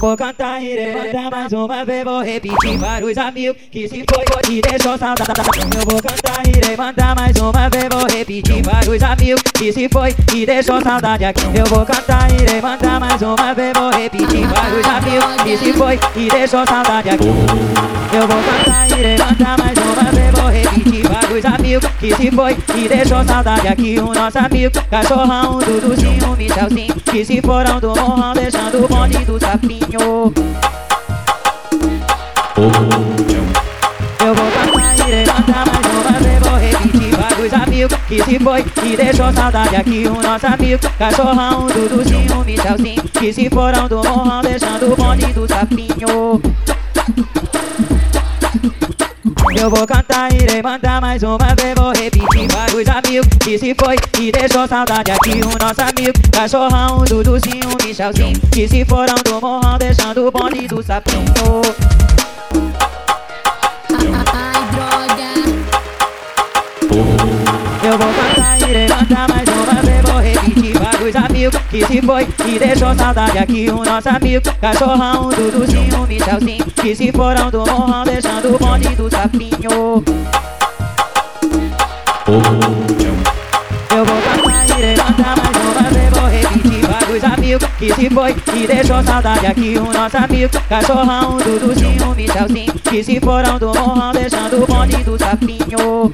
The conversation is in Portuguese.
Vou cantar e levantar mais uma vez, vou repetir para os amigos que se foi e deixou saudade. Eu vou cantar e levantar mais uma vez, vou repetir para os amigos que se foi e deixou saudade aqui. Eu vou cantar e levantar mais uma vez, vou repetir para os amigos que se foi e deixou saudade aqui. Eu vou amigos que se foi e deixou saudade aqui. O nosso amigo, cachorrão, Duduzinho, Michelzinho, que se foram do morrão, deixando o bonde do sapinho. Eu vou cantar e levantar mais uma vez, vou repetir para os amigos que se foi e deixou saudade aqui. O nosso amigo, cachorrão, Duduzinho, Michelzinho, que se foram do morrão, deixando o bonde do sapinho. Eu vou cantar e levantar mais uma vez, vou repetir para os amigos que se foi e deixou saudade aqui. O nosso amigo, cachorrão, Duduzinho, Michelzinho, que se foram do morrão, deixando o bonde do sapinho. Ai, droga. Eu vou cantar e levantar mais amigos que se foi e deixou saudade aqui. O nosso amigo, cachorrão, Duduzinho, Michelzinho, que se foram do morrão, deixando o bonde do sapinho. Eu vou cantar e levantar mais uma vez, vou repetir os amigos que se foi e deixou saudade aqui. O nosso amigo, cachorrão, Duduzinho, Michelzinho, que se foram do morrão, deixando o bonde do sapinho.